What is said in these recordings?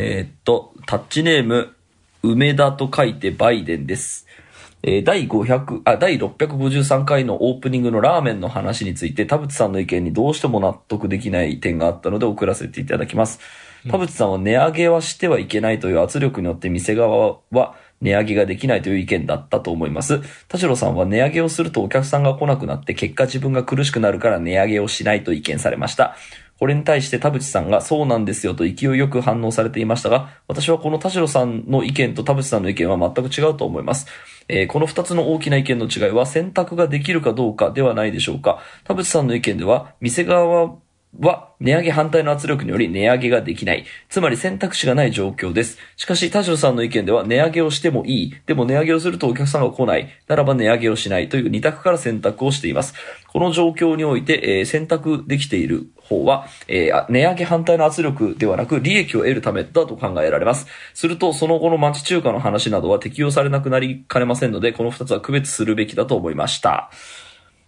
えーっと、タッチネーム、梅田と書いてバイデンです。えー第500、あ、第653回のオープニングのラーメンの話について、田淵さんの意見にどうしても納得できない点があったので送らせていただきます。田淵さんは値上げはしてはいけないという圧力によって店側は値上げができないという意見だったと思います。田代さんは値上げをするとお客さんが来なくなって結果自分が苦しくなるから値上げをしないと意見されました。これに対して田淵さんがそうなんですよと勢いよく反応されていましたが、私はこの田代さんの意見と田淵さんの意見は全く違うと思います。えーこの二つの大きな意見の違いは選択ができるかどうかではないでしょうか。田淵さんの意見では、店側はは値上げ反対の圧力により値上げができない。つまり選択肢がない状況です。しかし、田代さんの意見では値上げをしてもいい。でも値上げをするとお客さんが来ない。ならば値上げをしないという二択から選択をしています。この状況において、えー選択できている方は、えー値上げ反対の圧力ではなく利益を得るためだと考えられます。すると、その後の町中華の話などは適用されなくなりかねませんので、この二つは区別するべきだと思いました。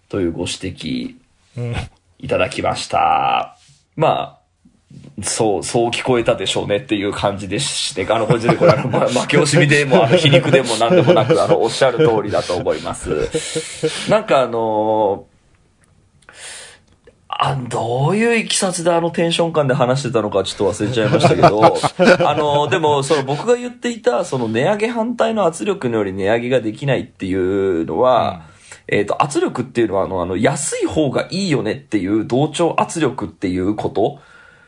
というご指摘うん。いただきました。まあ、そう、そう聞こえたでしょうねっていう感じですしね。あの、これ、これ、あの、ま、負け惜しみでも、あの、皮肉でも何でもなく、あの、おっしゃる通りだと思います。なんかあのあどういういきさつであのテンション感で話してたのかちょっと忘れちゃいましたけど、あの、でも、その僕が言っていた、その値上げ反対の圧力により値上げができないっていうのは、えっ、と、圧力っていうのは、あの、あの、安い方がいいよねっていう同調圧力っていうこと、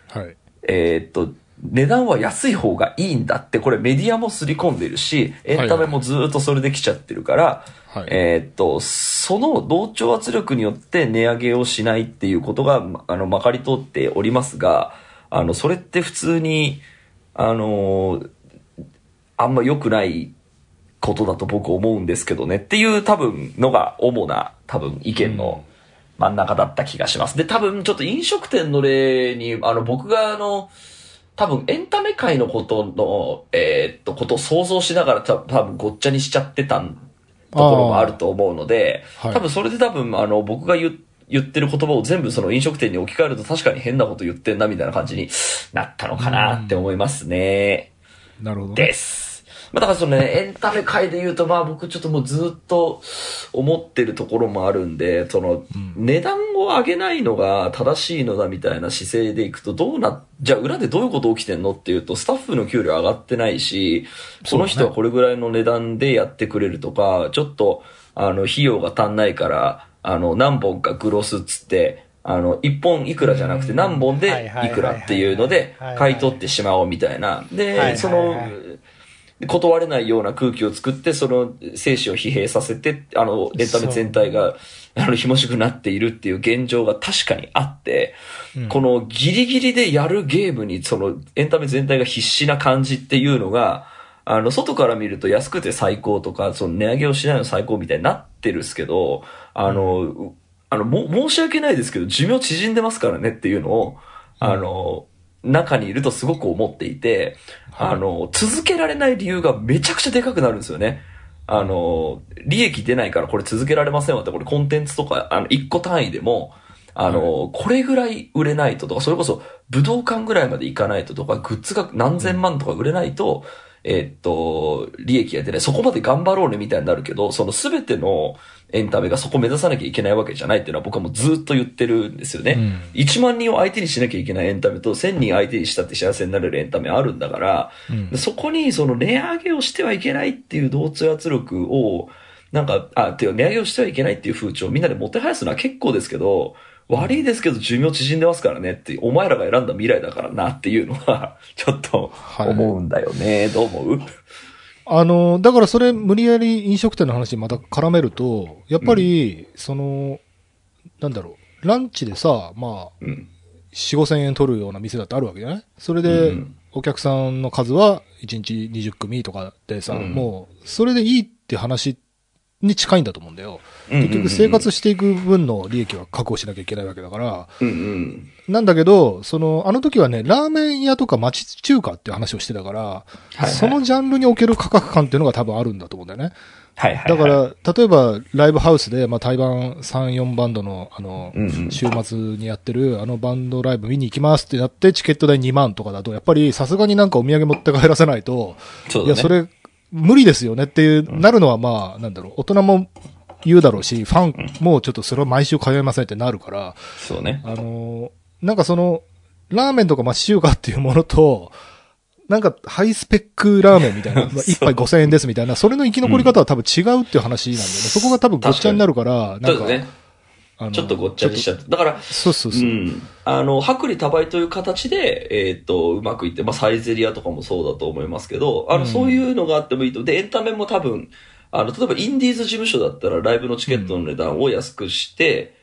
はい。えーっと、値段は安い方がいいんだって、これメディアも刷り込んでるし、エンタメもずっとそれで来ちゃってるから、はい。えーっと、その同調圧力によって値上げをしないっていうことが、まあの、まかり通っておりますが、あの、それって普通に、あの、あんま良くないことだと僕思うんですけどねっていう多分のが主な多分意見の真ん中だった気がします。で、多分ちょっと飲食店の例に、あの僕があの、多分エンタメ界のことの、えーっと、ことを想像しながら多分ごっちゃにしちゃってたところもあると思うので、はい多分それで多分あの僕が言言ってる言葉を全部その飲食店に置き換えると確かに変なこと言ってんなみたいな感じになったのかなって思いますね。なるほどね。です。まあ、だからそのね、エンタメ界で言うと、まあ僕ちょっともうずっと思ってるところもあるんで、その、値段を上げないのが正しいのだみたいな姿勢でいくと、どうな、じゃあ裏でどういうこと起きてんのっていうと、スタッフの給料上がってないし、この人はこれぐらいの値段でやってくれるとか、ちょっと、あの、費用が足んないから、あの、何本かグロスっつって、あの、一本いくらじゃなくて何本でいくらっていうので買い取ってしまおうみたいな。で、はい。その、断れないような空気を作って、その精子を疲弊させて、あの、エンタメ全体が、あの、ひもしくなっているっていう現状が確かにあって、うん。このギリギリでやるゲームに、その、エンタメ全体が必死な感じっていうのが、あの、外から見ると安くて最高とか、その値上げをしないの最高みたいになってるっすけど、あの、あの、も、申し訳ないですけど、寿命縮んでますからねっていうのを、あの、中にいるとすごく思っていて、はいあの、続けられない理由がめちゃくちゃでかくなるんですよね。あの、利益出ないからこれ続けられませんわって、これコンテンツとか、あの、1個単位でも、あの、これぐらい売れないととか、それこそ武道館ぐらいまで行かないととか、グッズが何千万とか売れないと、えーっと、利益が出ない。そこまで頑張ろうねみたいになるけど、その全てのエンタメがそこ目指さなきゃいけないわけじゃないっていうのは僕はもうずっと言ってるんですよね。うん1万人を相手にしなきゃいけないエンタメと1000人相手にしたって幸せになれるエンタメあるんだから、うんでそこにその値上げをしてはいけないっていう同通圧力を、なんか、あ、っていうか値上げをしてはいけないっていう風潮をみんなでもてはやすのは結構ですけど、悪いですけど寿命縮んでますからねって、お前らが選んだ未来だからなっていうのは、ちょっとはい。思うんだよね。どう思う？あの、だからそれ無理やり飲食店の話にまた絡めると、やっぱり、その、なんだろう、ランチでさ、まあ、うん。4、5千円取るような店だってあるわけじゃない？それうでん、お客さんの数は1日20組とかでさ、うん。もう、それでいいって話に近いんだと思うんだよ。結局生活していく分の利益は確保しなきゃいけないわけだから、うんうん。なんだけど、その、あの時はね、ラーメン屋とか町中華っていう話をしてたから、はいはいそのジャンルにおける価格感っていうのが多分あるんだと思うんだよね。はいはい、だから、例えば、ライブハウスで、まあ、台湾3、4バンドの、あの、うんうん週末にやってる、あのバンドライブ見に行きますってなって、チケット代2万とかだと、やっぱりさすがになんかお土産持って帰らせないと、そうだね。いや、それ、無理ですよねっていう、なるのはまあ、なんだろう、大人も言うだろうし、ファンもちょっとそれは毎週通いませんってなるから、そうね。あのーなんかその、ラーメンとか町中華っていうものと、なんかハイスペックラーメンみたいな、まあ一杯5000円ですみたいな、それの生き残り方は多分違うっていう話なんだよね。そこが多分ごっちゃになるから、なんか、ね。ちょっとごっちゃにしちゃって。だから、そうそうそうう。ん。あの、薄利多売という形で、えっ、と、うまくいって、まあ、サイゼリアとかもそうだと思いますけど、あの、うんそういうのがあってもいいと。で、エンタメも多分、あの、例えばインディーズ事務所だったら、ライブのチケットの値段を安くして、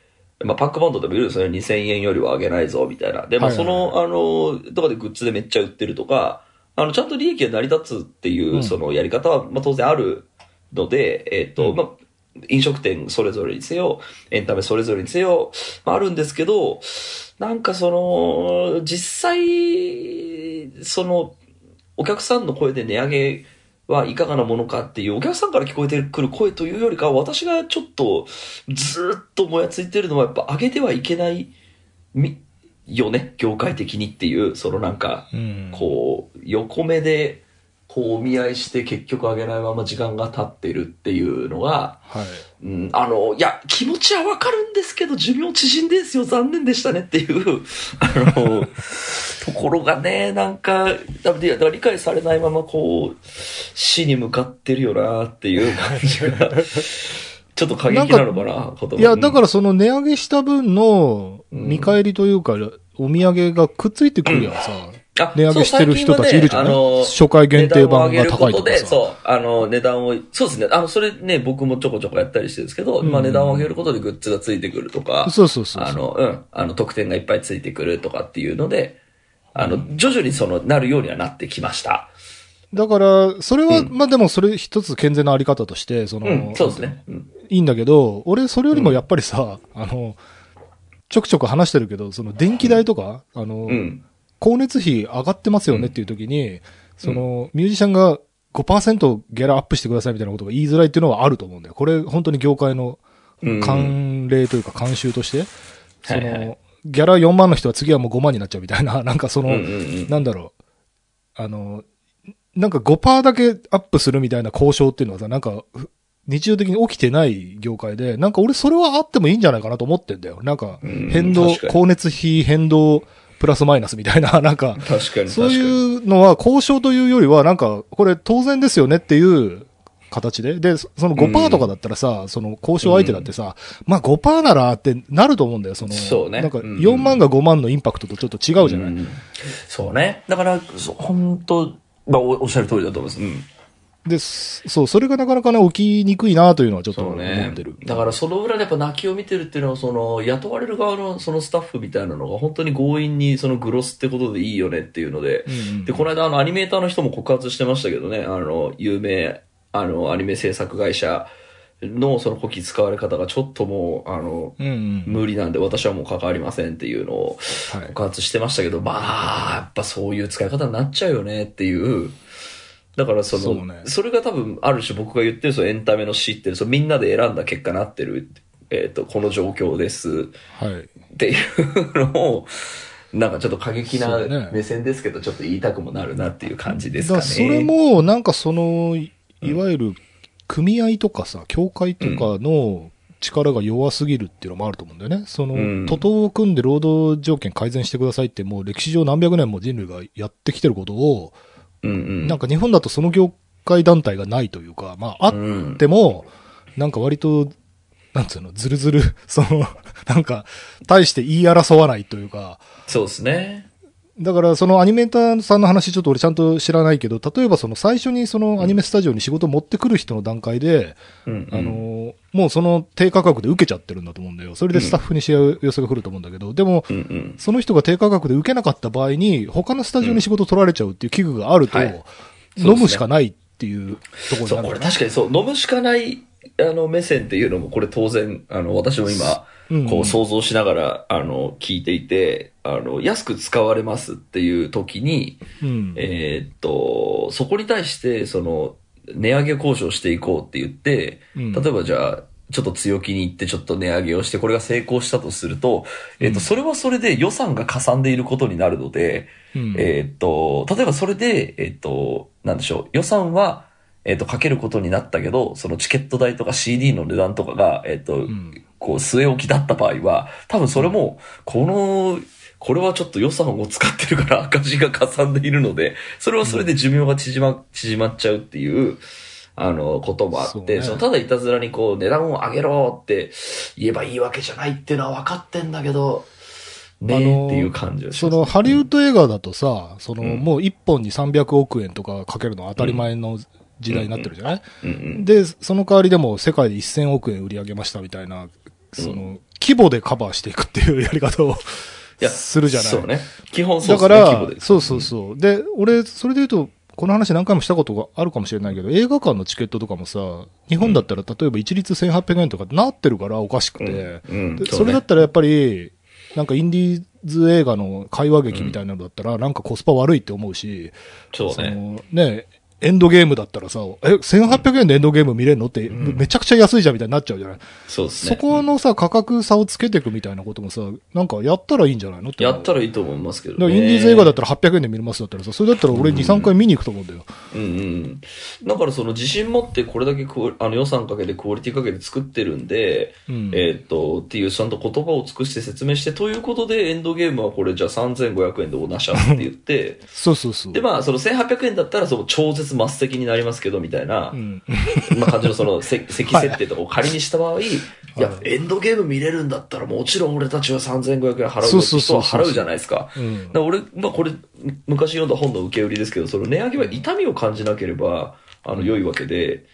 まあ、パックバンドでもいるんですよね。2000円よりは上げないぞ、みたいな。で、まあ、はいはいその、あの、とかでグッズでめっちゃ売ってるとか、あの、ちゃんと利益が成り立つっていう、うんそのやり方は、まあ、当然あるので、えっ、と、うんまあ、飲食店それぞれにせよ、エンタメそれぞれにせよ、まあ、あるんですけど、なんかその、実際、その、お客さんの声で値上げはいかがなものかっていう、お客さんから聞こえてくる声というよりかは、私がちょっと、ずっともやついてるのは、やっぱ上げてはいけない、み、よね、業界的にっていう、そのなんか、うん。こう、横目で、こう、お見合いして結局上げないまま時間が経ってるっていうのが、はい。うん、あの、いや、気持ちはわかるんですけど、寿命縮んでんすよ、残念でしたねっていう、あの、ところがね、なんか、だいやだ理解されないまま、こう、死に向かってるよなっていう感じが、ちょっと過激なのかな、言葉いや、だからその値上げした分の見返りというか、お土産がくっついてくるやんさ。あ 値上げしてる人たちいるじゃないね初回限定版が高いとかさ。そう、あの、値段を、そうですね。あの、それね、僕もちょこちょこやったりしてるんですけど、まあ値段を上げることでグッズがついてくるとか、そうそうそうあの、うん、あの、特典がいっぱいついてくるとかっていうので、あの、徐々にその、なるようにはなってきました。だから、それは、うんまあでもそれ一つ健全なあり方として、その、うん、そうですね。うん。いいんだけど、俺それよりもやっぱりさ、あの、ちょくちょく話してるけど、その電気代とか、あの、うん。光熱費上がってますよねっていう時に、その、ミュージシャンが5%ギャラアップしてくださいみたいなことが言いづらいっていうのはあると思うんだよ。これ本当に業界のうん慣例というか慣習として、そはいはいの、ギャラ4万の人は次はもう5万になっちゃうみたいな、なんかその、うんうんうん。なんだろう、あの、なんか5%だけアップするみたいな交渉っていうのはさ、なんか、ふ日常的に起きてない業界で、なんか俺それはあってもいいんじゃないかなと思ってんだよ。なんかうん、変動、光熱費変動プラスマイナスみたいな、なんか、確か。そういうのは交渉というよりは、なんか、これ当然ですよねっていう形で。で、その5%とかだったらさ、その交渉相手だってさ、まあ5%ならってなると思うんだよ、その。そうねなんかうん4万が5万のインパクトとちょっと違うじゃない、んそうね。だから、本当まあ、おおっしゃる通りだと思います。うん。で、すそう、それがなかなかね、起きにくいなというのはちょっと思ってる。。だからその裏でやっぱ泣きを見てるっていうのは、その、雇われる側のそのスタッフみたいなのが本当に強引にそのグロスってことでいいよねっていうので、うんうんで、この間あのアニメーターの人も告発してましたけどね、あの、有名、あの、アニメ制作会社のそのこき使われ方がちょっともう、あの、うんうん。無理なんで私はもう関わりませんっていうのをはい。告発してましたけど、まあ、やっぱそういう使い方になっちゃうよねっていう。だからその、そねれが多分ある種僕が言ってるそのエンタメの死ってそのみんなで選んだ結果なってる、えっ、と、この状況ですはい。っていうのを、なんかちょっと過激な目線ですけど、ちょっと言いたくもなるなっていう感じですかね。だからそれも、なんかその、いいわゆる、組合とかさ、協会とかの力が弱すぎるっていうのもあると思うんだよね。その、うん徒党を組んで労働条件改善してくださいって、もう歴史上何百年も人類がやってきてることを、うんうん。なんか日本だとその業界団体がないというか、まあ、あっうんても、なんか割と、なんつうの、ずるずる、その、なんか、大して言い争わないというか、そうですね。だからそのアニメーターさんの話ちょっと俺ちゃんと知らないけど、例えばその最初にそのアニメスタジオに仕事を持ってくる人の段階で、あの、もうその低価格で受けちゃってるんだと思うんだよ。それでスタッフにし合う様子が来ると思うんだけど、でも、うんうん。その人が低価格で受けなかった場合に、他のスタジオに仕事取られちゃうっていう器具があると、はいそうです飲ねむしかないっていうところにそう、なるこれ確かにそう、飲むしかない、あの、目線っていうのも、これ当然、あの、私も今、うんこう想像しながら、あの、聞いていて、あの、安く使われますっていう時に、うん。えーっと、そこに対して、その、値上げ交渉していこうって言って、うん。例えばじゃあ、ちょっと強気に言ってちょっと値上げをして、これが成功したとすると、えっ、と、それはそれで予算がかさんでいることになるので、うん。えっ、と、例えばそれで、えっ、と、なんでしょう、予算は、えっ、と、かけることになったけど、そのチケット代とか CD の値段とかが、えっ、と、んこう、据え置きだった場合は、多分それも、この、これはちょっと予算を使ってるから赤字がかさんでいるので、それはそれで寿命が縮ま、縮まっちゃうっていう、あの、こともあって、ねそのただいたずらにこう、値段を上げろって言えばいいわけじゃないっていうのは分かってんだけど、ねあのっていう感じがします。その、ハリウッド映画だとさ、その、うんもう一本に300億円とかかけるのは当たり前の時代になってるじゃない、うんうん。で、その代わりでも世界で1000億円売り上げましたみたいな、その、規模でカバーしていくっていうやり方をするじゃない。そうね。基本そうだからそうそうそう。で、俺、それで言うと、この話何回もしたことがあるかもしれないけど、映画館のチケットとかもさ、日本だったら例えば一律1800円とかなってるからおかしくて、うん。うね。それだったらやっぱり、なんかインディーズ映画の会話劇みたいなのだったら、なんかコスパ悪いって思うし、そそうね。のね、エンドゲームだったらさ、え、1800円でエンドゲーム見れるの？って、めちゃくちゃ安いじゃんみたいになっちゃうじゃない、そうですね。そこのさ、価格差をつけていくみたいなこともさ、なんかやったらいいんじゃないの？ってやったらいいと思いますけどね。インディーズ映画だったら800円で見れますだったらさ、それだったら俺2、3回見に行くと思うんだよ。うんうん。だからその自信持ってこれだけあの予算かけてクオリティかけて作ってるんで、うんえーっと、っていうちゃんと言葉を尽くして説明して、ということでエンドゲームはこれじゃあ3500円でおなしゃって言って、そうそうそう。でまあその1800円だったらその超絶末席になりますけどみたいな、うん。まあ感じのそのせ 席設定とかを仮にした場合、い。や、エンドゲーム見れるんだったらもちろん俺たちは3500円払うよってそうそうそうそう。人は払うじゃないですか。俺、まあこれ、昔読んだ本の受け売りですけど、その値上げは痛みを感じなければ、あの、良いわけで、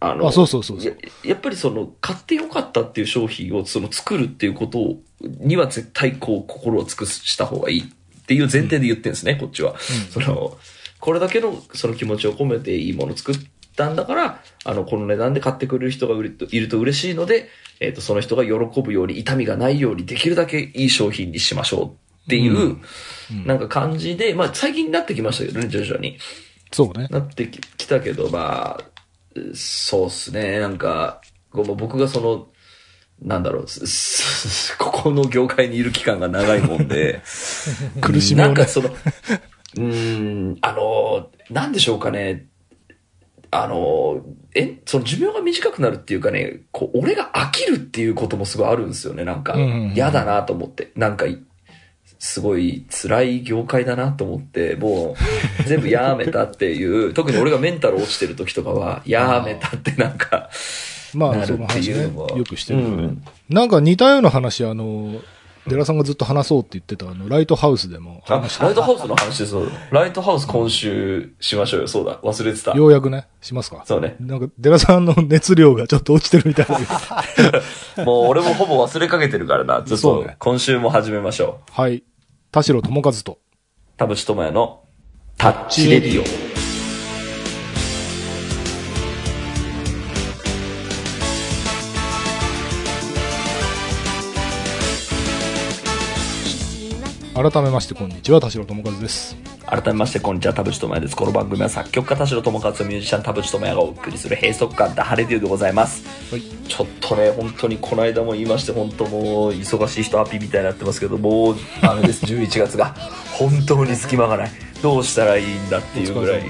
あの、あそうそうそうそう。ややっぱりその、買ってよかったっていう商品をその作るっていうことには絶対こう、心を尽くした方がいいっていう前提で言ってるんですね、こっちは。その、これだけのその気持ちを込めていいものを作ったんだから、あの、この値段で買ってくれる人がいるといると嬉しいので、えっ、と、その人が喜ぶように、痛みがないように、できるだけいい商品にしましょうっていう、なんか感じで、まあ最近になってきましたけどね、徐々に。そうね。なってききたけど、まあ、そうっすね、なんか、僕がその、なんだろう、ここの業界にいる期間が長いもんで、苦しみをねなんか。その、うーん、あの、なんでしょうかね、あの、え、その寿命が短くなるっていうかね、こう、俺が飽きるっていうこともすごいあるんですよね、なんか。嫌だなと思って。なんか、すごい辛い業界だなと思って、もう全部やめたっていう、特に俺がメンタル落ちてる時とかは、やめたってなんか、まあ、なるってその話ねいうのは。よくしてる、うんなんか似たような話、あの、デラさんがずっと話そうって言ってた、あの、ライトハウスでもあライトハウスの話。そうライトハウス今週しましょうよ。そうだ。忘れてた。ようやくね、しますか。そうね。なんか、デラさんの熱量がちょっと落ちてるみたいな。もう俺もほぼ忘れかけてるからな。ずっとそうね今週も始めましょう。はい。田代智和と。田淵智也のタッチレディオ。改めまして、こんにちは、田代智和です。改めまして、こんにちは、田淵智也です。この番組は作曲家田代智和とミュージシャン田淵智也がお送りする閉塞感ダハレディオでございます。はい。ちょっとね、本当にこの間も言いまして、本当もう忙しい人アピみたいになってますけど、もうダメです、11月が。本当に隙間がない。どうしたらいいんだっていうぐらい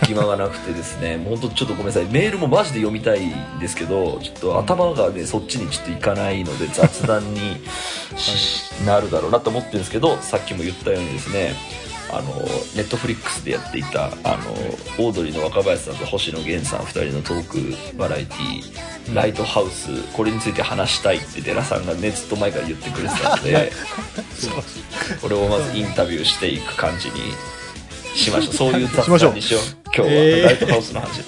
隙間がなくてですね、もう本当ちょっとごめんなさい。メールもマジで読みたいんですけど、ちょっと頭がね、そっちにちょっといかないので雑談にしなるだろうなと思ってるんですけど、さっきも言ったようにですね、あの、ネットフリックスでやっていた、あの、オードリーの若林さんと星野源さん二人のトークバラエティライトハウス、これについて話したいって寺さんがね、ずっと前から言ってくれてたので、これをまずインタビューしていく感じにしましょう。そういう雑しましょう談にしよう。今日は、えーライトハウスの話。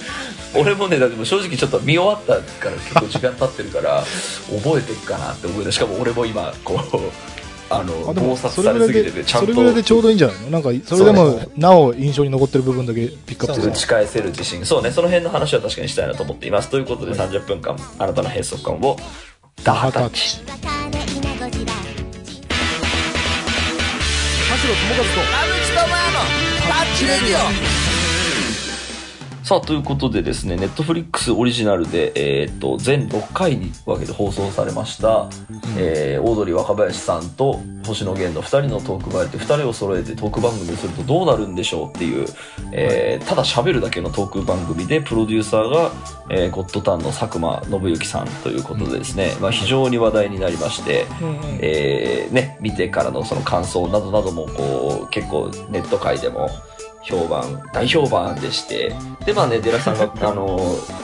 俺もね、だって正直ちょっと見終わったから結構時間経ってるから、覚えていくかなって思うしかも俺も今、こう、あの、あでも暴殺それぐらいされすぎてて、で、ちゃんとそれぐらいでちょうどいいんじゃないの？なんか、それでも、なお印象に残ってる部分だけピックアップ打ちす返せる自信。そうね、その辺の話は確かにしたいなと思っています。ということで30分間、あなたの閉塞感を、ダハタッチ。田代智和と、ささあ、ということでですね、ネットフリックスオリジナルで、えーっと、全6回に分けて放送されました、えーオードリー若林さんと星野源の2人のトークバラエティ、2人を揃えてトーク番組をするとどうなるんでしょうっていう、えーただ喋るだけのトーク番組で、プロデューサーが、えーゴッドタンの佐久間信之さんということでですね、まあ非常に話題になりまして、うんうん。えーね、見てからのその感想などなどもこう結構ネット界でも評判大評判でしてでまあね寺さんが あの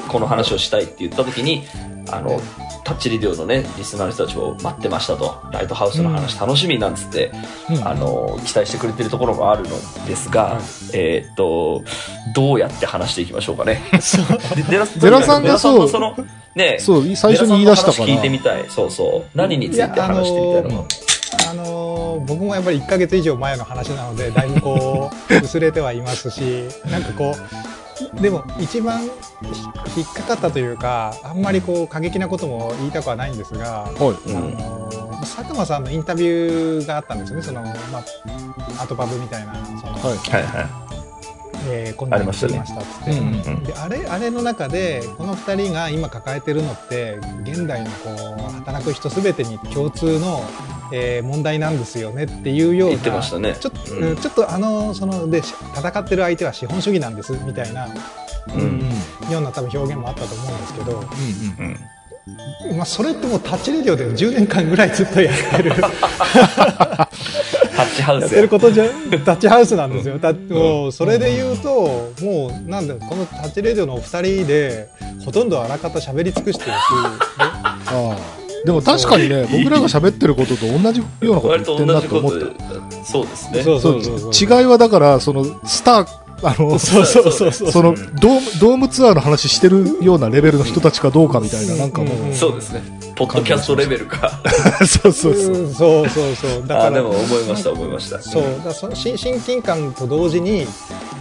この話をしたいって言った時にあのタッチリディオのねリスナーの人たちを待ってましたとライトハウスの話楽しみなんつって、うんあの期待してくれてるところもあるのですが、えーっとどうやって話していきましょうかね。で寺寺 さんがそうそのねそう、最初に言い出したから。聞いてみたい。そうそう。何について話してみたいのか。あのー僕もやっぱり1ヶ月以上前の話なのでだいぶこう 薄れてはいますしなんかこうでも一番ひ引っかかったというかあんまりこう過激なことも言いたくはないんですが、はい。あのー佐久間さんのインタビューがあったんですよねその、まあ、アトパブみたいなその、はい。はいはえーこんなりましたね作りましたっつって。うんうんであれあれの中でこの2人が今抱えてるのって現代のこう働く人全てに共通の、えー問題なんですよねっていうようなちょっと、あのそのでし戦ってる相手は資本主義なんですみたいなうんうん。ような多分表現もあったと思うんですけど、うん。うんまあ、それってもうタッチレディオで10年間ぐらいずっとやってるタッチハウスやってることじゃタッチハウスなんですよ。うそれで言うともうなんだこのタッチレディオのお二人でほとんどあらかた喋り尽くしてるし。ああ。でも確かにね、僕らが喋ってることと同じようなこと言ってんなと思っとそうですね。そうた。そうそうそう違いはだから、その、スター、あの、そうそうそうそうその、ドーム、ドームツアーの話してるようなレベルの人たちかどうかみたいな、なんかもう、うんそうですね。ポッドキャストレベルか。そうそうそう。うんそうそうそうだあからでも思いました思いました。そうだからそ親親近感と同時に、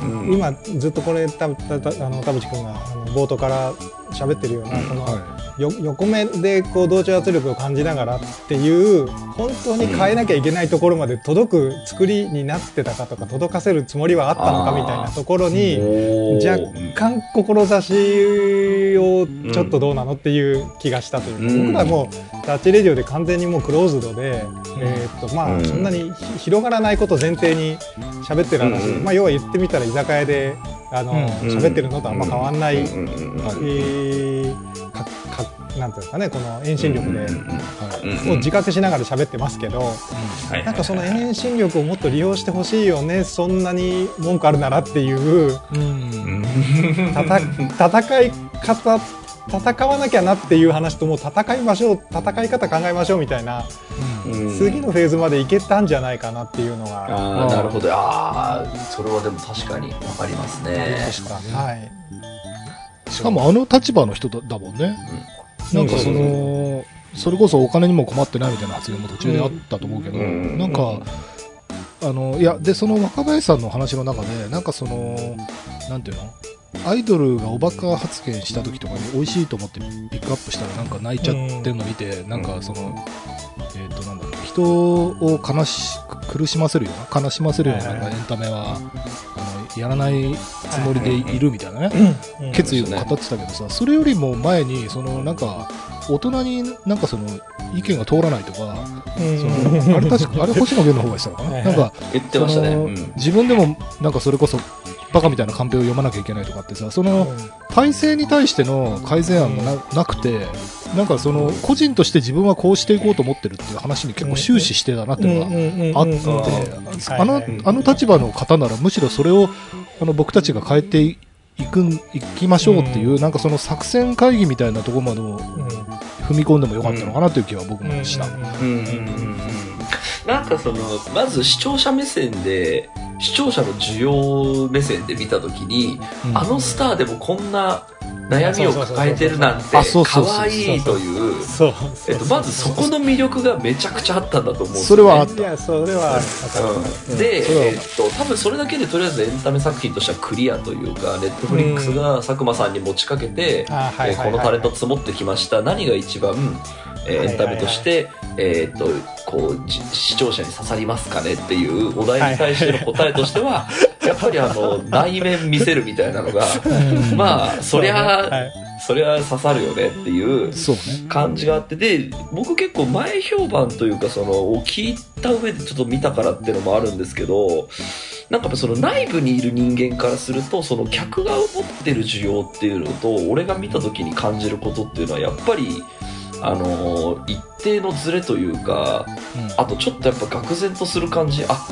うん今ずっとこれたたたあの田淵君があの冒頭から喋ってるような、この、横目でこう同調圧力を感じながらっていう本当に変えなきゃいけないところまで届く作りになってたかとか届かせるつもりはあったのかみたいなところに若干志をちょっとどうなのっていう気がしたというか、うん。僕らもうタッチレディオで完全にもうクローズドで、えーっとまあうん。そんなにひ広がらないことを前提に喋ってる話、まあ要は言ってみたら居酒屋であのうん。喋、ってるのとあんま変わんない、なんていうんですかねこの遠心力で、を自覚しながら喋ってますけど、はい。なんかその遠心力をもっと利用してほしいよねそんなに文句あるならっていう戦い方戦わなきゃなっていう話ともう戦いましょう戦い方考えましょうみたいな、うん。次のフェーズまでいけたんじゃないかなっていうのが。ああなるほど。ああそれはでも確かにわかりますね。はいしかもあの立場の人だだもんね。なんかその、それこそお金にも困ってないみたいな発言も途中であったと思うけど、うんなんか、あの、いや、で、その若林さんの話の中で、なんかその、なんていうの？アイドルがおバカ発言した時とかに美味しいと思ってピックアップしたらなんか泣いちゃってるの見て、なんかその、えっ、となんだ？人を悲し、苦しませるような、悲しませるようななんかエンタメは、あの、やらないつもりでいるみたいなね。うん。決意を語ってたけどさ、それよりも前に、そのなんか、大人になんかその意見が通らないとか、うん。そのあれ確か、あれ星野源の方がしたのかな？なんか、言ってましたね。自分でもなんかそれこそ、バカみたいなカンペを読まなきゃいけないとかってさ、その体制に対しての改善案がななくて、なんかその個人として自分はこうしていこうと思ってるっていう話に結構終始してたなっていうのがあって、うんあのあの立場の方ならむしろそれをあの僕たちが変えていくんいきましょうっていう、なんかその作戦会議みたいなところまでも踏み込んでもよかったのかなという気は僕もした。なんかそのまず視聴者目線で視聴者の需要目線で見た時に、うん。あのスターでもこんな悩みを抱えてるなんて可愛いという。そうえっと、まずそこの魅力がめちゃくちゃあったんだと思うんですそれはあっいやそれはうん。で、えっと、多分それだけでとりあえずエンタメ作品としてはクリアというかネットフリックスが佐久間さんに持ちかけて、えーこのタレント積もってきました。何が一番えエンタメとして、えーっとこうじ視聴者に刺さりますかねっていうお題に対しての答えとしては、やっぱりあの内面見せるみたいなのが、まあそりゃ、はい。そりゃ刺さるよねっていう。感じがあってで僕結構前評判というかそのを聞いた上でちょっと見たからっていうのもあるんですけどなんかその内部にいる人間からするとその客が持ってる需要っていうのと俺が見た時に感じることっていうのはやっぱりあの一定のズレというかあとちょっとやっぱ愕然とする感じあ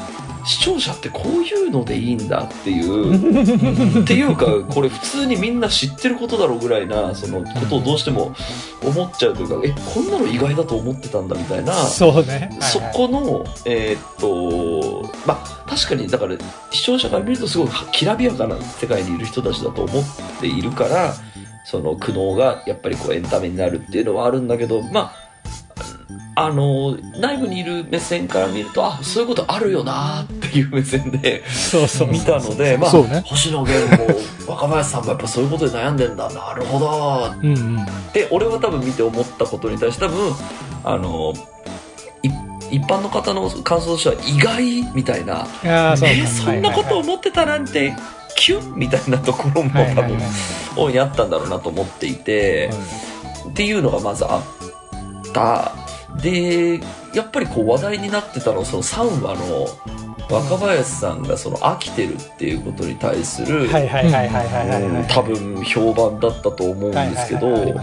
視聴者ってこういうのでいいんだっていう っていうかこれ普通にみんな知ってることだろうぐらいなそのことをどうしても思っちゃうというかえこんなの意外だと思ってたんだみたいなそうね。そこのえーっとまあ確かにだから視聴者から見るとすごいきらびやかな世界にいる人たちだと思っているからその苦悩がやっぱりこうエンタメになるっていうのはあるんだけどまああの内部にいる目線から見るとあそういうことあるよなっていう目線でそうそう。見たので、まあ、ね。星野源も若林さんもやっぱそういうことで悩んでんだ。なるほど。うんうん。って俺は多分見て思ったことに対して多分あのい一般の方の感想としては意外みたいな。いやーそうえーそんなこと思ってたなんてキュンみたいなところも多分大いにあったんだろうなと思っていて、っていうのがまずあった。でやっぱりこう話題になってたのはその3話の若林さんがその飽きてるっていうことに対する、多分評判だったと思うんですけど、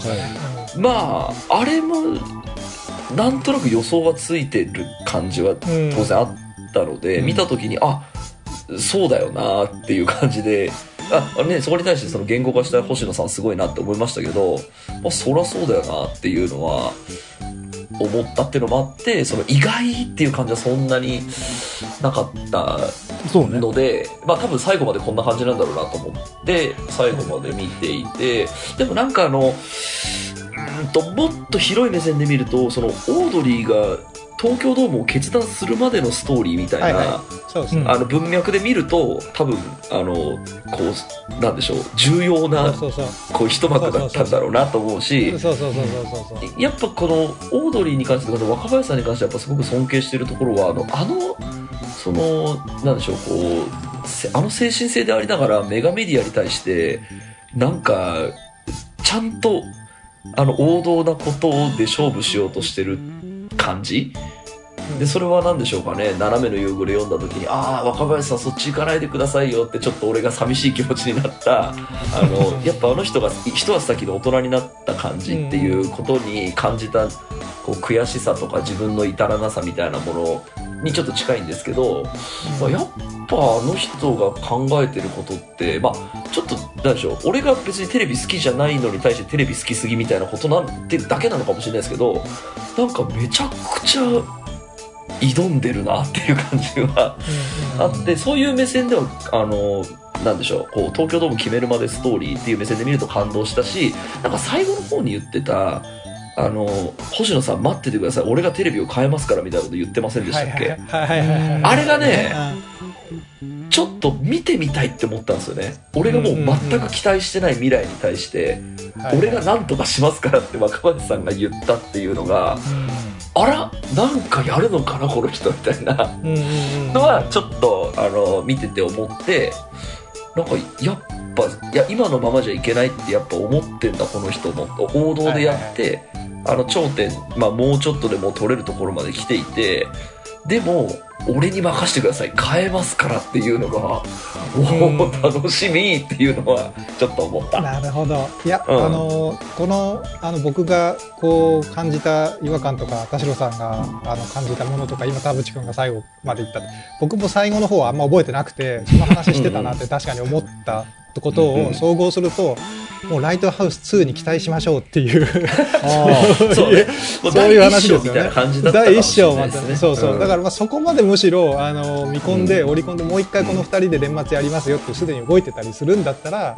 まああれもなんとなく予想はついてる感じはうん当然あったので、うん。見た時にあそうだよなっていう感じであ、ね、そこに対してその言語化した星野さんすごいなって思いましたけど、まあ、そりゃそうだよなっていうのは思ったっていうのもあってその意外っていう感じはそんなになかった。ので、まあ多分最後までこんな感じなんだろうなと思って、最後まで見ていて、でもなんかあの、うーんと、もっと広い目線で見ると、その、オードリーが東京ドームを決断するまでのストーリーみたいな、はいはそうですね。あの文脈で見ると、多分、あの、こう、なんでしょう、重要な、こう、一幕だったんだろうなと思うし。やっぱこのオードリーに関して若林さんに関してはやっぱすごく尊敬しているところはあのあのそのなんでしょうこうせあの精神性でありながらメガメディアに対してなんかちゃんとあの王道なことで勝負しようとしてる感じ。でそれは何でしょうかね。斜めの夕暮れ読んだ時にああ若林さんそっち行かないでくださいよってちょっと俺が寂しい気持ちになった。あのやっぱあの人が一足先の大人になった感じっていうことに感じたこう悔しさとか自分の至らなさみたいなものにちょっと近いんですけど、まあ、やっぱあの人が考えてることってまあちょっとなんでしょう。俺が別にテレビ好きじゃないのに対してテレビ好きすぎみたいなことなんてだけなのかもしれないですけどなんかめちゃくちゃ挑んでるなっていう感じがあってそういう目線ではあのなんでしょうこう東京ドーム決めるまでストーリーっていう目線で見ると感動したしなんか最後の方に言ってたあの星野さん待っててください。俺がテレビを変えますからみたいなこと言ってませんでしたっけ？あれがねちょっと見てみたいって思ったんですよね。俺がもう全く期待してない未来に対してはい俺が何とかしますからって若林さんが言ったっていうのがあらなんかやるのかなこの人みたいな。のはちょっとあの見てて思ってなんかやっぱいや今のままじゃいけないってやっぱ思ってんだこの人も王道でやって、あの頂点、まあ、もうちょっとでもう取れるところまで来ていてでも俺に任せてください変えますからっていうのがうんおお楽しみっていうのはちょっと思った。なるほど。いや、うんあの、この、あの、僕が、こう、感じた違和感とか、田代さんが、あの、感じたものとか、今、田淵くんが最後まで言った。僕も最後の方はあんま覚えてなくて、その話してたなって確かに思ったことうんを総合すると、もう、ライトハウス2に期待しましょうっていう、そうねもうそういう話ですよね。第一章ましれないですね。でそうそう、んだからまあそこまでむしろあの見込ん。で、織り込んでもう一回この二人で年末やりますよってすでに動いてたりするんだったら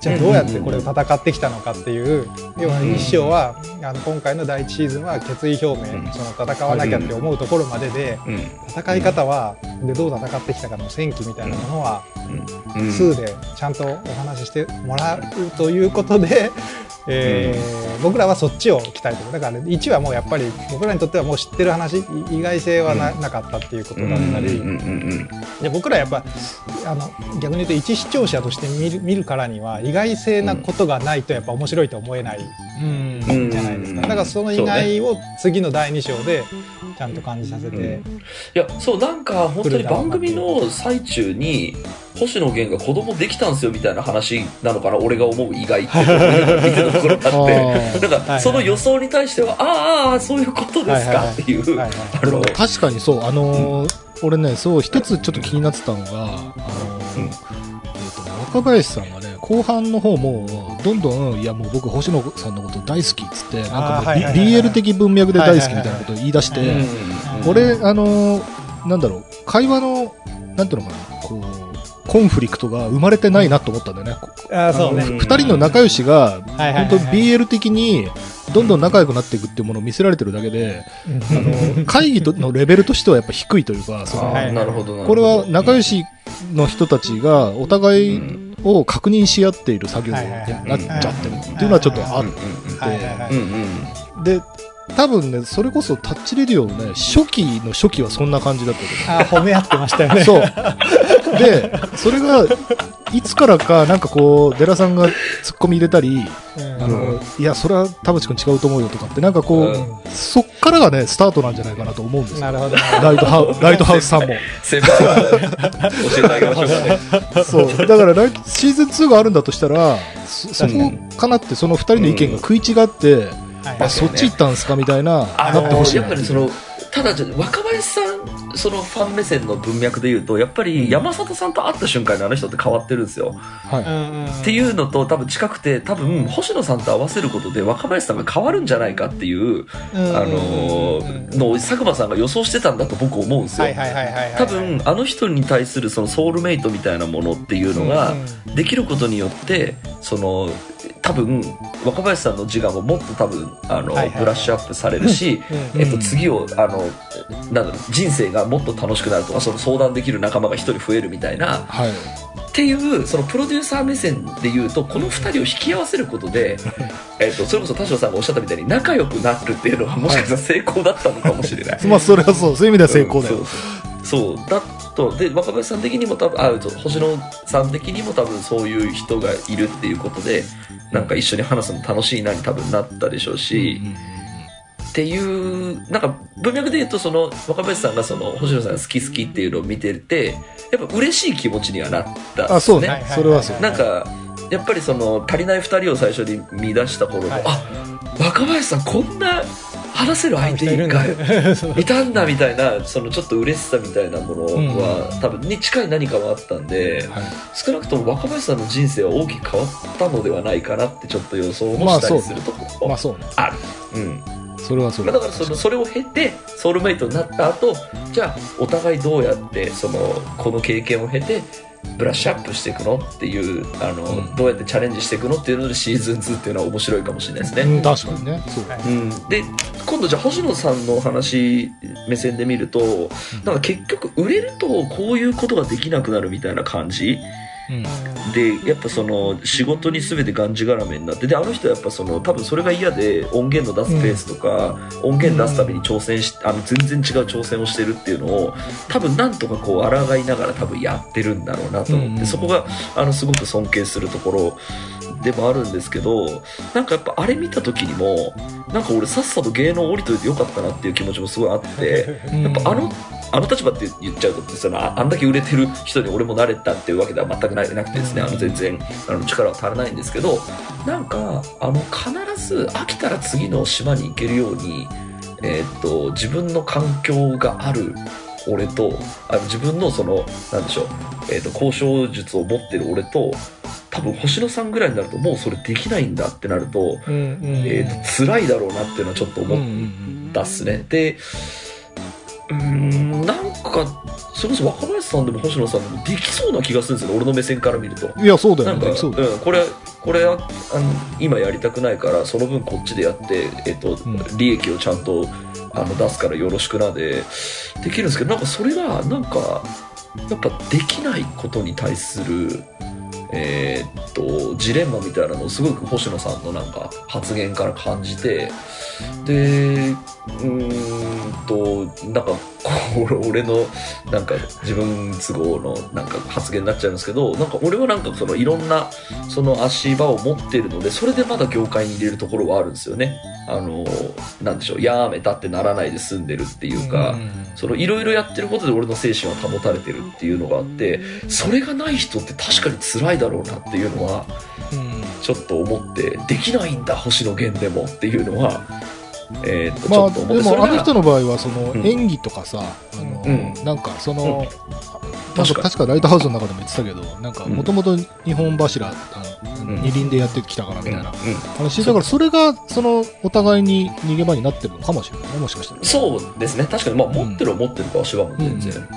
じゃあどうやってこれを戦ってきたのかっていう、要は一章はあの今回の第一シーズンは決意表明、うん。その戦わなきゃって思うところまでで、うん。戦い方はでどう戦ってきたかの戦記みたいなものは、うん。2でちゃんとお話ししてもらうということでえー僕らはそっちを期待とだから、ね、1はもうやっぱり僕らにとってはもう知ってる話い意外性はな,、なかったっていうことだったり、うんうんうんで僕らやっぱあの逆に言うと一視聴者として見る見るからには意外性なことがないとやっぱ面白いと思えないうん。うんじゃないですか、だからその意外を次の第2章でちゃんと感じさせて、うん。いやそうなんか本当に番組の最中に星野源が子供できたんですよみたいな話なのかな俺が思う意外って 見てたところがあって。なんかその予想に対してはあーあーそういうことですか？っていう。はいはいあの確かにそう、あのー俺ね、そう、一つちょっと気になってたのが、あのーうん。えっ、とね、若林さんがね、後半の方も、どんどん、いやもう僕、星野さんのこと大好きっつって、なんかもう BL 的文脈で大好きみたいなことを言い出して、俺、あのーなんだろう、会話の、なんていうのかな、こう、コンフリクトが生まれてないなと思ったんだよね。あーそうね。二人の仲良しが、本当 BL 的に、どんどん仲良くなっていくっていうものを見せられてるだけで、あの、会議とのレベルとしてはやっぱ低いというか、そのこれは仲良しの人たちがお互いを確認し合っている作業になっちゃってるっていうのはちょっとあって、で、多分ね、それこそタッチレディオのね、初期の初期はそんな感じだったけど、あー褒め合ってましたよねそう。で、それが、いつからか、なんかこう、デラさんがツッコミ入れたり、うんあの、いや、それは田淵君違うと思うよとかって、なんかこう、うんそっからがね、スタートなんじゃないかなと思うんですよ。なるほどライトハウライトハウスさんも。先輩教えてあげましょうかねそう。だからライト、シーズン2があるんだとしたら、そそこかなって、その二人の意見が食い違って、はい。あ、そっち行ったんすかみたいな、あなってほしい。なのやっぱりそのただじゃ若林さんそのファン目線の文脈で言うとやっぱり山里さんと会った瞬間にあの人って変わってるんですよ。はい。っっていうのと多分近くて多分星野さんと合わせることで若林さんが変わるんじゃないかっていう、あのーのを佐久間さんが予想してたんだと僕思うんですよ、はいはいはいはいはい多分あの人に対するそのソウルメイトみたいなものっていうのができることによってその多分若林さんの自我ももっと多分あの、はいはいはいブラッシュアップされるし、うんえっと、次をあのなんだろう人生がもっと楽しくなるとかその相談できる仲間が一人増えるみたいなはい。っていうそのプロデューサー目線で言うとこの2人を引き合わせることで、えっと、それこそ田代さんがおっしゃったみたいに仲良くなるっていうのはもしかしたら成功だったのかもしれない。まあ、それはそう、そういう意味では成功だよ。うんそうそうだとで若林さん的にも多分あ星野さん的にも多分そういう人がいるっていうことでなんか一緒に話すの楽しいなに多分なったでしょうし、っていうなんか文脈で言うとその若林さんがその星野さんが好き好きっていうのを見ててやっぱ嬉しい気持ちにはなったんですね。あ、そうはいね。それはそう。なんかやっぱりその足りない2人を最初に見出した頃の、はいあ若林さんこんな話せる相手がい。たんだみたいなそのちょっと嬉しさみたいなものは、多分に近い何かはあったんではい。少なくとも若林さんの人生は大きく変わったのではないかなってちょっと予想もしたりするところもまある。うん。それはそう。まあだからそのそれを経てソウルメイトになった後じゃあお互いどうやってそのこの経験を経てブラッシュアップしていくのっていうあの、うんどうやってチャレンジしていくのっていうのでシーズン2っていうのは面白いかもしれないですね。うん、確かにね。そう。はいうん、で今度じゃあ星野さんの話目線で見るとなんか結局売れるとこういうことができなくなるみたいな感じうん。でやっぱその仕事に全てがんじがらめになってであの人はやっぱその多分それが嫌で音源の出すペースとか、音源出すために挑戦しあの全然違う挑戦をしてるっていうのを多分なんとかこう抗いながら多分やってるんだろうなと思って、うん。そこがあのすごく尊敬するところでもあるんですけどなんかやっぱあれ見た時にもなんか俺さっさと芸能降りといてよかったなっていう気持ちもすごいあって。やっぱあの、あの立場って言っちゃうとそのああんだけ売れてる人に俺もなれたっていうわけでは全くないなくてですねあの全然あの力は足らないんですけどなんかあの必ず飽きたら次の島に行けるように、えーっと自分の環境がある俺とあの自分のそのなんでしょう、えーっと交渉術を持ってる俺と多分星野さんぐらいになるともうそれできないんだってなると,、うんうんえーっと辛いだろうなっていうのはちょっと思っうんうんだっすね。で、うーん、なんか、それこそ若林さんでも星野さんでもできそうな気がするんですよね、俺の目線から見ると。うん。いや、そうだよね。なんか、そうん、これ、これはあの今やりたくないから、その分こっちでやって、えっと、ん利益をちゃんとあの出すからよろしくなで、できるんですけど、なんかそれが、なんか、やっぱできないことに対する、えーっと、ジレンマみたいなのをすごく星野さんのなんか発言から感じて、で、うんと、なんか、俺の、なんか自分都合のなんか発言になっちゃうんですけど、なんか俺はなんかそのいろんなその足場を持ってるので、それでまだ業界に入れるところはあるんですよね。あの、なんでしょう、やめたってならないで済んでるっていうか、そのいろいろやってることで俺の精神は保たれてるっていうのがあって、それがない人って確かに辛いだろうなっていうのは、ちょっと思って、できないんだ、星野源でもっていうのは、えーっと、ちまあ、とでもあの人の、の場合は、そのうん。演技とかさ、あの、うん。なんかその、確かになんか確かライトハウスの中でも言ってたけど、なんかうん。もともと日本柱、あのうん。二輪でやってきたからみたいなうん。話、だからそれが、その、お互いに逃げ場になってるのかもしれないね、もしかしたら。そうですね、確かに、まあ、持ってるは持ってるか、足場も全然。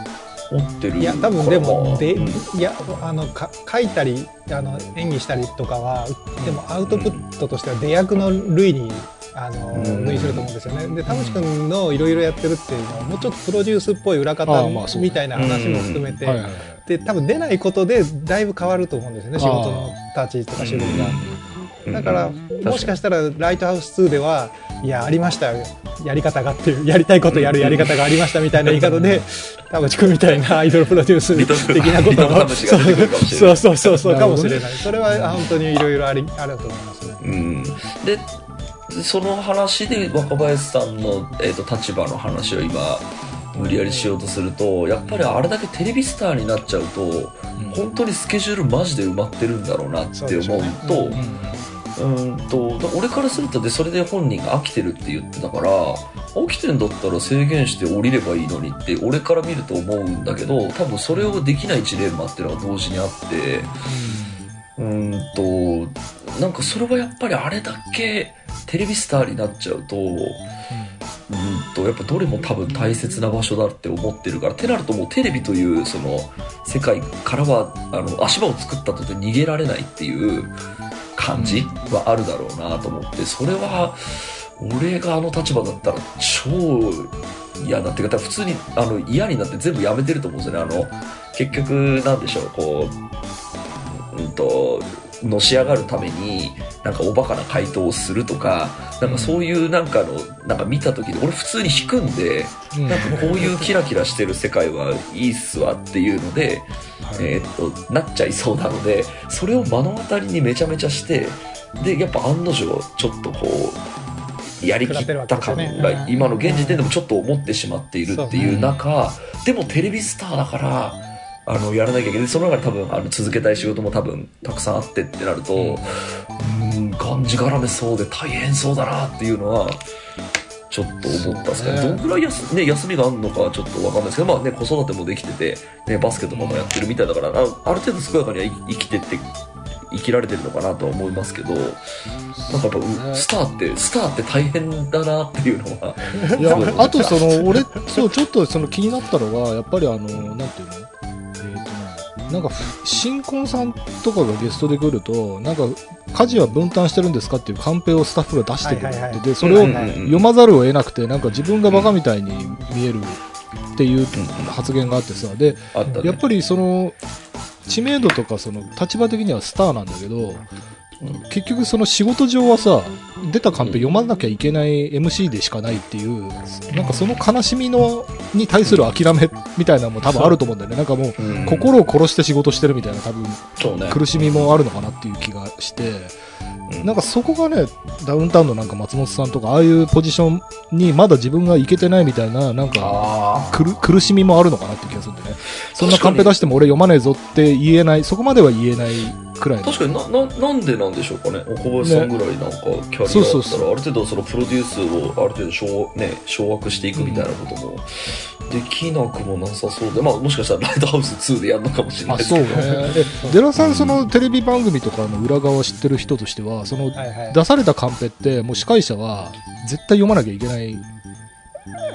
持ってるいや多分でもで、うん。いやあのか書いたりあの演技したりとかはでもアウトプットとしては出役の類にあのうん類すると思うんですよねで田淵君のいろいろやってるっていうのはもうちょっとプロデュースっぽい裏方みたいな話も含めて。で多分出ないことでだいぶ変わると思うんですよね仕事の立ち位置とか種類が。だから、もしかしたら、ライトハウス2では、いや、ありましたよ。やり方がっていう、やりたいことやるやり方がありましたみたいな言い方で、田淵君みたいなアイドルプロデュース 的なことリトル田淵が出てくるかもしれないそうそうそうそう、かもしれない。それは本当にいろいろあり、あると思いますね。うん、でその話で若林さんの、えー、と立場の話を今無理やりしようとするとやっぱりあれだけテレビスターになっちゃうと本当にスケジュールマジで埋まってるんだろうなって思うとそうんとだ俺からするとでそれで本人が飽きてるって言ってたから飽きてんだったら制限して降りればいいのにって俺から見ると思うんだけど多分それをできないジレンマっていうのが同時にあって。うーんと、なんかそれはやっぱりあれだけテレビスターになっちゃうと、うーんと、やっぱどれも多分大切な場所だって思ってるから、ってなるともうテレビというその世界からは、あの、足場を作ったとて逃げられないっていう感じはあるだろうなと思って、それは、俺があの立場だったら超嫌だっていうか、普通にあの嫌になって全部やめてると思うんですよね。あの、結局、なんでしょう、こう、うんと、のし上がるために、なんかおバカな回答をするとか、なんかそういうなんかの、なんか見た時に、俺普通に引くんで、うん。なんかこういうキラキラしてる世界はいいっすわっていうので、えーっと、なっちゃいそうなので、それを目の当たりにめちゃめちゃして、で、やっぱ案の定、ちょっとこう、やりきった感が今の現時点でもちょっと思ってしまっているっていう中、でもテレビスターだから、あの、やらなきゃいけない。その中で多分、あの、続けたい仕事も多分、たくさんあってってなると、うーん、がんじがらめそうで大変そうだなっていうのは、ちょっと思ったんですけど、ね。どんくらい休,、ね、休みがあるのかはちょっとわかんないですけど、まあね、子育てもできてて、ね、バスケとかもやってるみたいだから、あある程度健やかには生きてって、生きられてるのかなとは思いますけど、なんかやっぱ、うスターって、スターって大変だなっていうのは、いやあとその、俺、そう、ちょっとその気になったのが、やっぱりあの、なんていうの？なんか、新婚さんとかがゲストで来ると、なんか、家事は分担してるんですかっていうカンペをスタッフが出してくる。はいはいはい。で、それを読まざるを得なくて、なんか自分がバカみたいに見えるっていう発言があってさ、で。やっぱりその、知名度とかその立場的にはスターなんだけど、結局その仕事上はさ、出たカンペ読まなきゃいけない MC でしかないっていう、なんかその悲しみの、に対する諦めみたいなのも多分あると思うんだよね。なんかもう、うん心を殺して仕事してるみたいな多分。苦しみもあるのかなっていう気がして、なんかそこがね、ダウンタウンのなんか松本さんとか、ああいうポジションにまだ自分がいけてないみたいな、なんか、あ苦苦しみもあるのかなって気がするんでね。そんなカンペ出しても俺読まねえぞって言えない、そこまでは言えないくらいの。確かにな、な、なんでなんでしょうかね。小林さんぐらいなんかキャリアあったら、そうそうそうある程度そのプロデュースをある程度掌,、ね、掌握していくみたいなこともできなくもなさそうで、まあもしかしたらライトハウス2でやるのかもしれないあ、ですそうけど。ね。え、デラさん、そのテレビ番組とかの裏側を知ってる人としては、その。出されたカンペって、もう司会者は絶対読まなきゃいけない。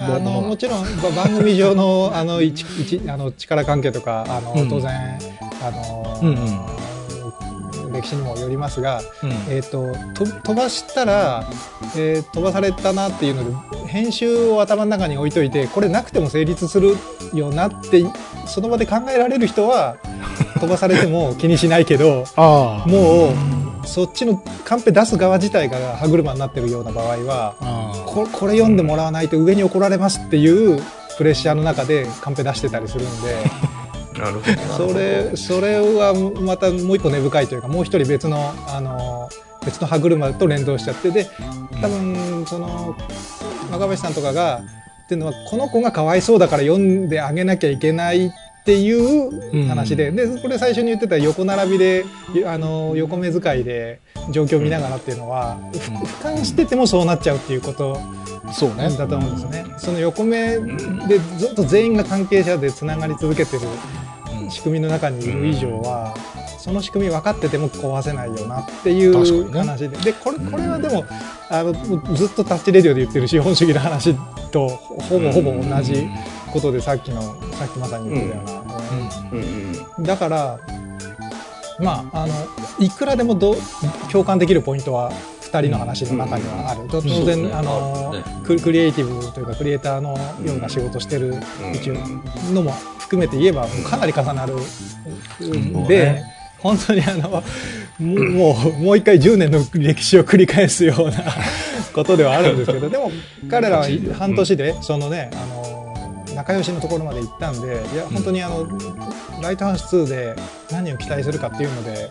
あのもちろんば番組上のあの一一あの力関係とかあの、うん当然あの、うん歴史にもよりますが、うん。えー、とと飛ばしたら、えー飛ばされたなっていうので編集を頭の中に置いといてこれなくても成立するよなってその場で考えられる人は 飛ばされても気にしないけど。もう、そっちのカンペ出す側自体が歯車になってるような場合は、ここれ読んでもらわないと上に怒られますっていうプレッシャーの中でカンペ出してたりするんで、なるほど。それ、それはまたもう一個根深いというか、もう一人別の、あの、別の歯車と連動しちゃって、で、多分、その、若林さんとかが、っていうのは、この子がかわいそうだから読んであげなきゃいけないっていう話で、で、これ最初に言ってた横並びで、あの、横目遣いで状況を見ながらっていうのは、ふ俯瞰しててもそうなっちゃうっていうことそうね。だと思うんですね。その横目でずっと全員が関係者でつながり続けてるうん。仕組みの中にいる以上は、その仕組み分かってても壊せないよなっていう話で、でこれこれはでもあのずっとタッチレディオで言ってる資本主義の話とほぼほぼ同じことでさっきのさっきまさに言ってたような。だからまああのいくらでもどう共感できるポイントは2人の話の中にはある、と当然あのククリエイティブというかクリエイターのような仕事してる一応のも含めて言えばかなり重なる。ん。で、ね。本当にあのもうもうもう一回10年の歴史を繰り返すようなことではあるんですけどでも彼らは半年でそのねあの仲良しのところまで行ったんでいや本当にあの、ライトハウス2で何を期待するかっていうので。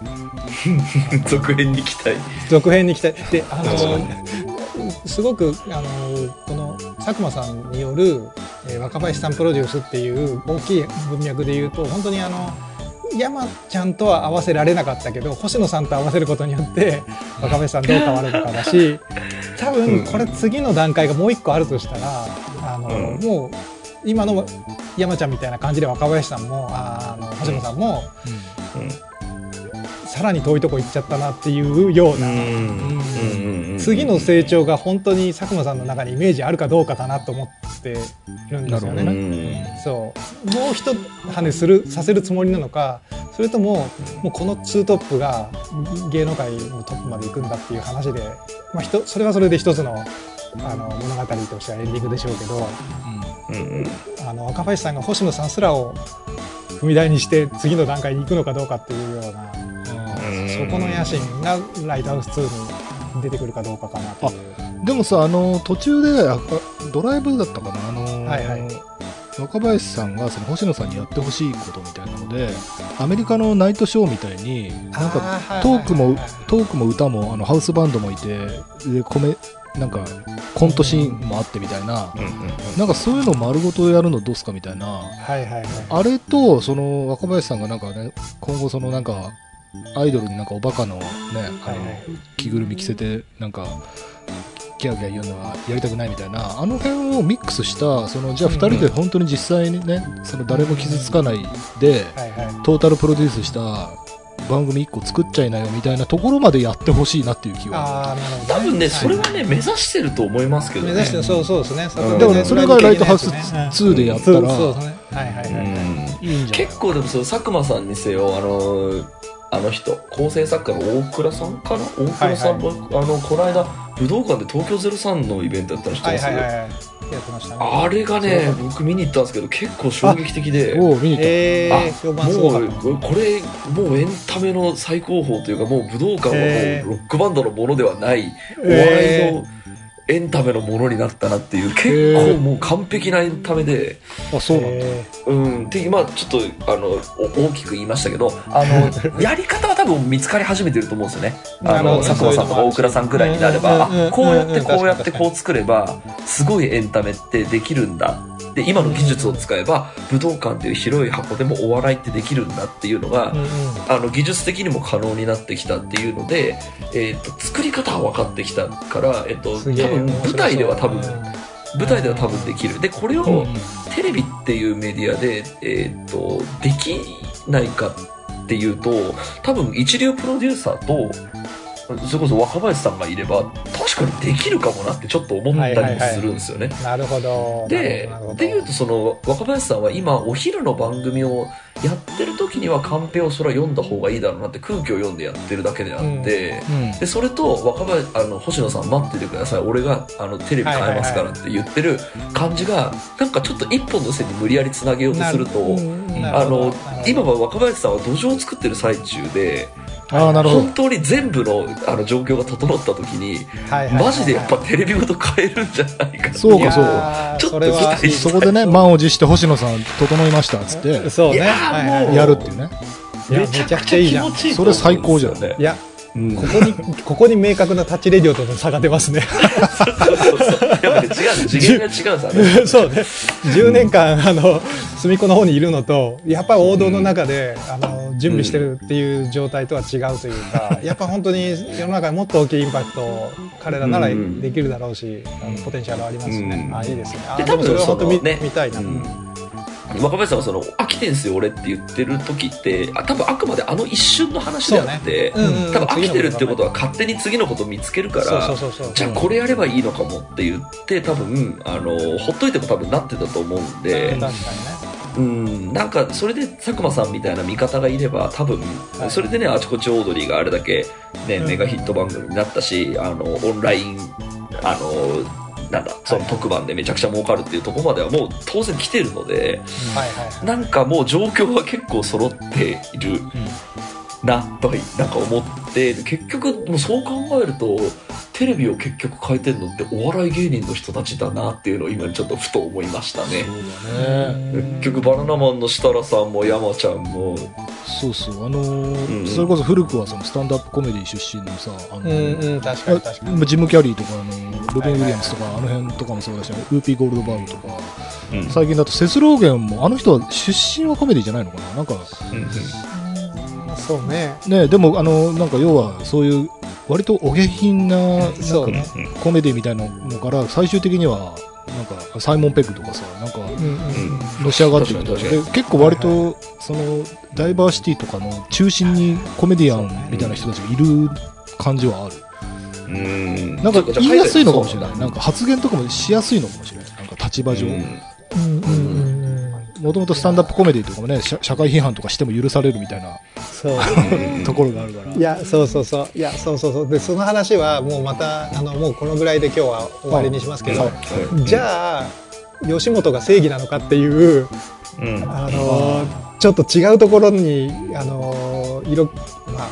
続編に期待。続編に期待。であのすごくあのこの佐久間さんによる、えー若林さんプロデュースっていう大きい文脈で言うと本当にあの山ちゃんとは合わせられなかったけど星野さんと合わせることによって若林さんどう変わるのかだし多分これ次の段階がもう一個あるとしたらあの、うん。もう今の山ちゃんみたいな感じで若林さんもああの星野さんもさらに遠いとこ行っちゃったなっていうような。次の成長が本当に佐久間さんの中にイメージあるかどうかだなと思っているんですよなるほどね。そう。もう一跳ねするさせるつもりなのかそれとももうこのツートップが芸能界のトップまで行くんだっていう話で、まあ、それはそれで一つのあの物語としてはエンディングでしょうけどあの若林さんが星野さんすらを踏み台にして次の段階に行くのかどうかっていうような。そこの野心がライトハウス2に出てくるかどうかかなと。でもさ、あの、途中で、あドライブだったかな、あの、はいはい若林さんがその星野さんにやってほしいことみたいなので、アメリカのナイトショーみたいに、なんかトークもトークも歌も、あの、ハウスバンドもいて、で、米、なんか、コントシーンもあってみたいな、なんかそういうの丸ごとやるのどうすかみたいな、はいはいはい。あれと、その、若林さんがなんかね、今後そのなんか、アイドルになんかおバカのね、あの着ぐるみ着せて、なんか、キャーキャー言うのはやりたくないみたいな、あの辺をミックスした、その、じゃあ二人で本当に実際にね、その誰も傷つかないで。トータルプロデュースした番組一個作っちゃいなよみたいなところまでやってほしいなっていう気は。ああ、なるほど。多分ね、それははね、目指してると思いますけどね。目指して、そうそうですね。うんでもね、それがライトハウス2でやったら、結構でもその佐久間さんにせよあのあの人構成作家の大倉さんかな？大倉さんも、あのこの間武道館で東京03のイベントやったの知ってはいます、はいはいはい。やってましたね。あれがね僕見に行ったんですけど結構衝撃的で。おう見に行った。えー、あ評判すごかもうこれもうエンタメの最高峰というかもう武道館はもうロックバンドのものではないお笑いのエンタメのものになったなっていう結構もう完璧なエンタメで。あ、そうなんだ。えうん、で今ちょっとあのお大きく言いましたけどあの やり方は多分見つかり始めてると思うんですよね。あの佐久間さんとか大倉さんぐらいになればあこうやってうんこうやってこう作ればすごいエンタメってできるんだ。で今の技術を使えば武道館っていう広い箱でもお笑いってできるんだっていうのが。あの技術的にも可能になってきたっていうので、えー、と作り方は分かってきたから、えー、と多分舞台では多分うん。舞台では多分できる。でこれを、うん。テレビっていうメディアで、えー、とできないかってていうと多分一流プロデューサーとそれこそ若林さんがいれば確確かにできるかもなってちょっと思ったりもするんですよね。なるほど。でなるほどでいうとその若林さんは今お昼の番組をやってる時にはカンペをそれは読んだ方がいいだろうなって空気を読んでやってるだけであって、うん。でそれと若林あの星野さん待っててください俺があのテレビ変えますからって言ってる感じがなんかちょっと一本の線に無理やりつなげようとすると。うんあの今は若林さんは土壌を作ってる最中でああ、なるほど本。当に全部のあの状況が整った時にはいはいはいはいマジでやっぱテレビごと変えるんじゃないかなそうかそうちょっと期待しそこでね、満を持して星野さん整いましたっつって、そうね。いやーはいやるっていうね。めちゃくちゃいいじゃん。いそれ最高じゃんねや、うんここに、ここに明確なタッチレディオとの差が出ますね。そうそうそうやっぱね違う次元が違うんですよねそうね。10年間、あの、隅っこの方にいるのと、やっぱり王道の中で、あの、準備してるっていう状態とは違うというか、やっぱ本当に世の中にもっと大きいインパクトを彼らならうんできるだろうし、あのポテンシャルありますね。うんあ、いいですね。あ、ででもそれは本当見たいな。うん若林さんはその飽きてんすよ俺って言ってる時ってあ多分あくまであの一瞬の話であって、ね。うんうん多分飽きてるってことは勝手に次のこと見つけるから。じゃあこれやればいいのかもって言って多分あのほっといても多分なってたと思うんで。うん。なんかそれで佐久間さんみたいな味方がいれば多分はい。それでねあちこちオードリーがあれだけねうん。メガヒット番組になったしあのオンラインあのなんだその特番でめちゃくちゃ儲かるっていうところまではもう当然来てるのではいはいはい。なんかもう状況は結構揃っているなとかなんか思って結局もうそう考えるとテレビを結局変えてるのってお笑い芸人の人たちだなっていうのを今ちょっとふと思いましたね。そうだね。結局バナナマンの設楽さんも山ちゃんも。そうそう。あのーうんそれこそ古くはそのスタンドアップコメディ出身のさ、あのうんーうん、確かに確かに。あジム・キャリーとか、あのロビン・ウィリアムスとか、あの辺とかもそうだし、ウーピー・ゴールドバーグとか、うん。最近だとセス・ローゲンも、あの人は出身はコメディじゃないのかな？なんか、うんうんそうね。ね、でも、あの、なんか要は、そういう、割とお下品な、なんか。コメディみたいなのから、最終的には、なんか、サイモン・ペグとかさ、なんか、のし上がっていくと確かにで結構割と、その、ダイバーシティとかの中心にコメディアンみたいな人たちがいる感じはある。うんなんか言いやすいのかもしれない。なんかか発言とかもしやすいのかもしれない。なんか立場上。うんもともとスタンダップコメディとかもね、社社会批判とかしても許されるみたいなそう。ところがあるから。いや、そうそうそう。いや、そうそうそう。で、その話はもうまた、あの、もうこのぐらいで今日は終わりにしますけど、じゃあ、吉本が正義なのかっていう、うんあのーちょっと違うところに、あのー色、ま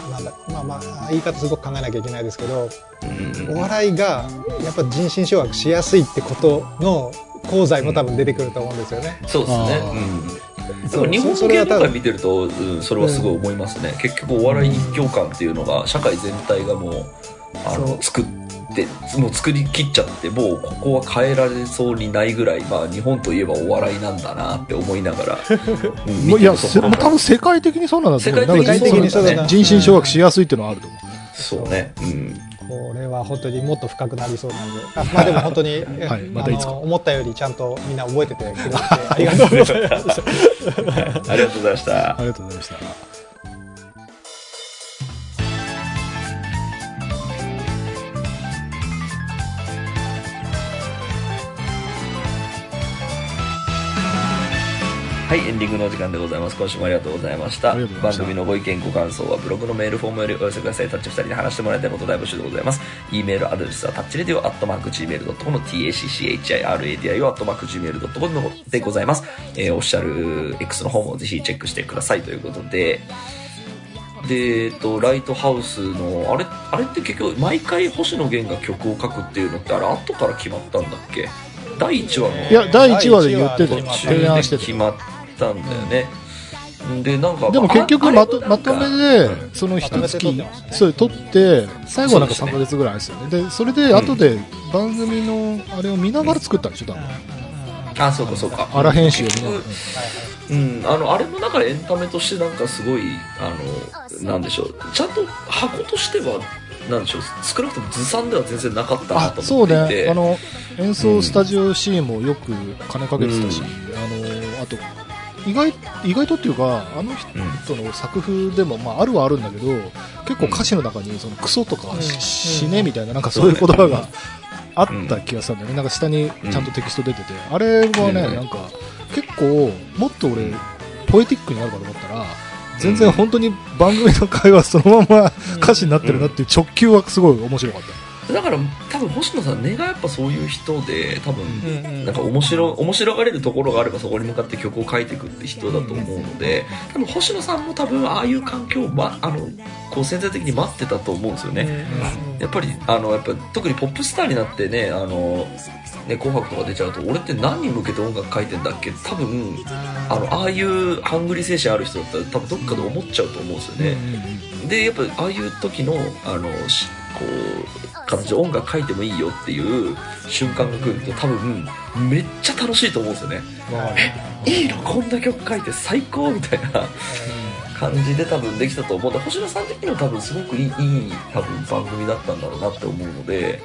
あ、なんだ、まあまあ、言い方すごく考えなきゃいけないですけど、うんお笑いが、やっぱ人心掌握しやすいってことの功罪も多分出てくると思うんですよね。そうですねうんでそうも日本の芸能界れは多分見てると、うん、それはすごい思いますね、結局お笑い一強感っていうのが社会全体がもうあの作ってもう作りきっちゃってもうここは変えられそうにないぐらい、まあ、日本といえばお笑いなんだなって思いながら、うんいや、多分世界的にそうなんだと思う。世界的にそう人心掌握しやすいっていうのはあると思う。そうね、うん、これは本当にもっと深くなりそうなんで。あまあでも本当に、はい。またいつか。思ったよりちゃんとみんな覚えててくれてありがとうございます。ありがとうございました。ありがとうございました。はい、エンディングのお時間でございます。今週もありがとうございました。番組のご意見、ご感想はブログのメールフォームよりお寄せください。タッチ2人で話してもらいたいこと大募集でございます。e メールアドレスはタッチレディオアットマーク Gmail.com、tacchiradio アットマーク Gmail.com でございます。えー、オフィシャル X の方もぜひチェックしてくださいということで、で、えっと、ライトハウスの、あれ、あれって結局、毎回星野源が曲を書くっていうのって、あれ、後から決まったんだっけ？第1話の。いや、第1話で言ってた提案してたで決。まったんだよね。で、なんか、でも結局あまとまとめでうん、その一月ね、そう、撮って、最後はなんかそうですね3ヶ月ぐらいですよね。で、それで後で番組のあれを見ながら作ったんでしょ、多分。あ、そうかそうか。荒編集を見ながらうん、あの、あれもなんかエンタメとしてなんかすごい、あの、なんでしょう。ちゃんと箱としては、なんでしょう。少なくともずさんでは全然なかったなとあそう思っていて。ね、あの演奏スタジオシーンもよく金かけてたし、うんあのあと意外、意外とっていうか、あの人の作風でも、まあ、あるはあるんだけど、結構歌詞の中に、その、クソとか、うん。死ねみたいな、なんかそういう言葉があった気がしたんだよね。なんか下にちゃんとテキスト出てて、あれはね、うん。なんか、結構、もっと俺、ポエティックになるかと思ったら、全然本当に番組の会話そのまま歌詞になってるなっていう直球はすごい面白かった。だから多分星野さん根がやっぱそういう人で多分、なんか面白面白がれるところがあればそこに向かって曲を書いていくって人だと思うので多分星野さんも多分ああいう環境を、ま、あのこう潜在的に待ってたと思うんですよね、やっぱりあのやっぱ特にポップスターになってねあのね紅白とか出ちゃうと俺って何に向けて音楽書いてんだっけ？多分あのああいうハングリー精神ある人だったら多分どっかで思っちゃうと思うんですよね、でやっぱああいう時のあのしこう形で音楽書いてもいいよっていう瞬間が来ると多分めっちゃ楽しいと思うんですよね。いいのこんな曲書いて最高みたいな。感じで多分できたと思う。んで星野さん的には多分すごくいいいい多分番組だったんだろうなって思うので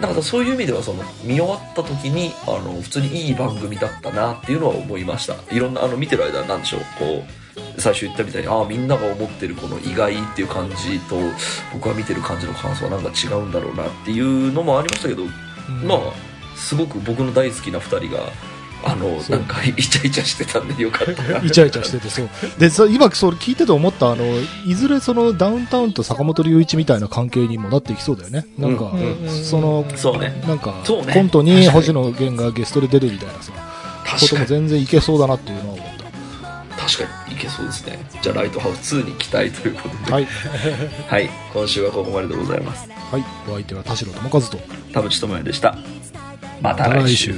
なんかそういう意味ではその見終わった時にあの普通にいい番組だったなっていうのは思いました。いろんなあの見てる間なんでしょう？こう最初言ったみたいにああみんなが思ってるこの意外っていう感じと僕が見てる感じの感想はなんか違うんだろうなっていうのもありましたけど、まあすごく僕の大好きな2人があのなんかイチャイチャしてたんでよかったな。イチャイチャしてて、そう。で、さ今、それ聞いてて思った、あの、いずれそのダウンタウンと坂本龍一みたいな関係にもなっていきそうだよね。なんか、うん。うんその、そうね。なんか、ね。コントに星野源がゲストで出るみたいなさ、ことも全然いけそうだなっていうの確かにいけそうですねじゃあライトハウス2に期待ということでた。はい。はい今週はここまででございますはい。お相手は田代智和と。田淵智也でしたまたまた来週